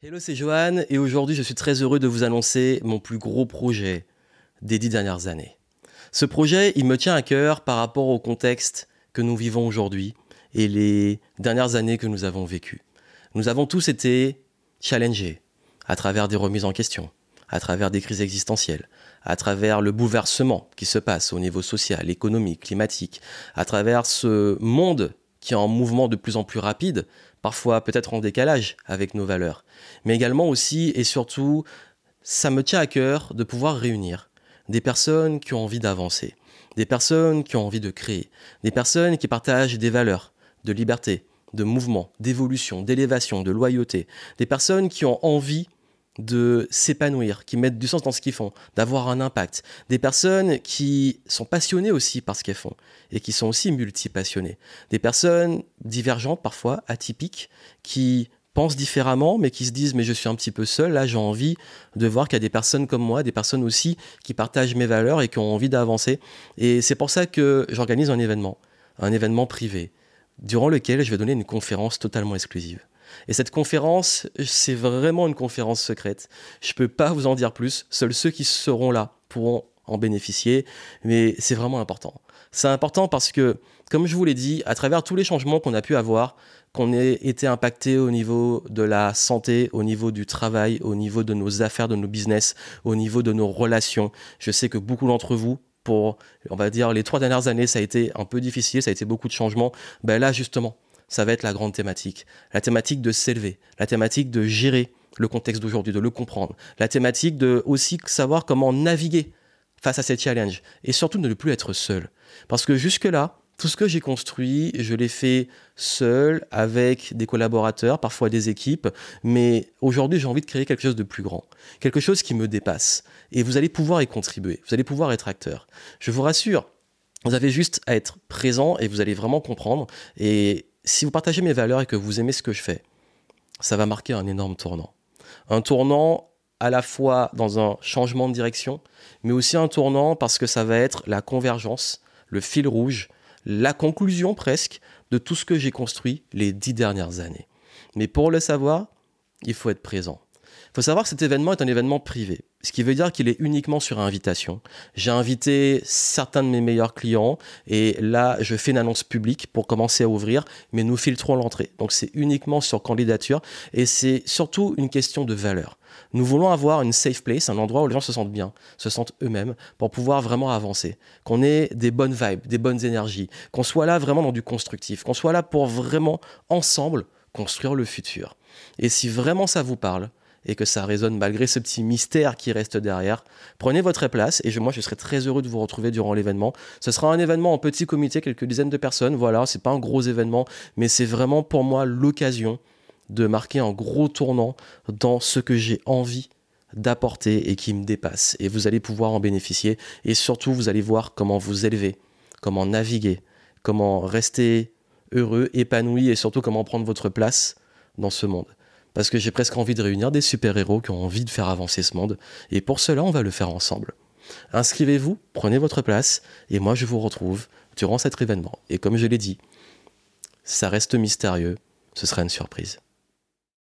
Hello, c'est Johan et aujourd'hui je suis très heureux de vous annoncer mon plus gros projet des dix dernières années. Ce projet, il me tient à cœur par rapport au contexte que nous vivons aujourd'hui et les dernières années que nous avons vécues. Nous avons tous été challengés à travers des remises en question, à travers des crises existentielles, à travers le bouleversement qui se passe au niveau social, économique, climatique, à travers ce monde qui est en mouvement de plus en plus rapide, parfois peut-être en décalage avec nos valeurs. Mais également aussi et surtout, ça me tient à cœur de pouvoir réunir des personnes qui ont envie d'avancer, des personnes qui ont envie de créer, des personnes qui partagent des valeurs de liberté, de mouvement, d'évolution, d'élévation, de loyauté, des personnes qui ont envie de s'épanouir, qui mettent du sens dans ce qu'ils font, d'avoir un impact. Des personnes qui sont passionnées aussi par ce qu'elles font et qui sont aussi multipassionnées. Des personnes divergentes parfois, atypiques, qui pensent différemment mais qui se disent mais je suis un petit peu seul, là j'ai envie de voir qu'il y a des personnes comme moi, des personnes aussi qui partagent mes valeurs et qui ont envie d'avancer. Et c'est pour ça que j'organise un événement, un événement privé, durant lequel je vais donner une conférence totalement exclusive. Et cette conférence, c'est vraiment une conférence secrète. Je ne peux pas vous en dire plus. Seuls ceux qui seront là pourront en bénéficier. Mais c'est vraiment important. C'est important parce que, comme je vous l'ai dit, à travers tous les changements qu'on a pu avoir, qu'on ait été impacté au niveau de la santé, au niveau du travail, au niveau de nos affaires, de nos business, au niveau de nos relations, je sais que beaucoup d'entre vous pour, on va dire, les trois dernières années, ça a été un peu difficile, ça a été beaucoup de changements. Ben là, justement, ça va être la grande thématique. La thématique de s'élever, la thématique de gérer le contexte d'aujourd'hui, de le comprendre, la thématique de aussi savoir comment naviguer face à ces challenges et surtout de ne plus être seul. Parce que jusque-là, tout ce que j'ai construit, je l'ai fait seul, avec des collaborateurs, parfois des équipes, mais aujourd'hui j'ai envie de créer quelque chose de plus grand, quelque chose qui me dépasse. Et vous allez pouvoir y contribuer, vous allez pouvoir être acteur. Je vous rassure, vous avez juste à être présent et vous allez vraiment comprendre. Et si vous partagez mes valeurs et que vous aimez ce que je fais, ça va marquer un énorme tournant. Un tournant à la fois dans un changement de direction, mais aussi un tournant parce que ça va être la convergence, le fil rouge, la conclusion presque de tout ce que j'ai construit les dix dernières années. Mais pour le savoir, il faut être présent. Il faut savoir que cet événement est un événement privé, ce qui veut dire qu'il est uniquement sur invitation. J'ai invité certains de mes meilleurs clients et là, je fais une annonce publique pour commencer à ouvrir, mais nous filtrons l'entrée. Donc c'est uniquement sur candidature et c'est surtout une question de valeur. Nous voulons avoir une safe place, un endroit où les gens se sentent bien, se sentent eux-mêmes pour pouvoir vraiment avancer, qu'on ait des bonnes vibes, des bonnes énergies, qu'on soit là vraiment dans du constructif, qu'on soit là pour vraiment ensemble construire le futur. Et si vraiment ça vous parle, et que ça résonne malgré ce petit mystère qui reste derrière. Prenez votre place et moi je serai très heureux de vous retrouver durant l'événement. Ce sera un événement en petit comité, quelques dizaines de personnes. Voilà, c'est pas un gros événement, mais c'est vraiment pour moi l'occasion de marquer un gros tournant dans ce que j'ai envie d'apporter et qui me dépasse. Et vous allez pouvoir en bénéficier et surtout vous allez voir comment vous élever, comment naviguer, comment rester heureux, épanoui et surtout comment prendre votre place dans ce monde parce que j'ai presque envie de réunir des super-héros qui ont envie de faire avancer ce monde, et pour cela, on va le faire ensemble. Inscrivez-vous, prenez votre place, et moi je vous retrouve durant cet événement. Et comme je l'ai dit, ça reste mystérieux, ce sera une surprise.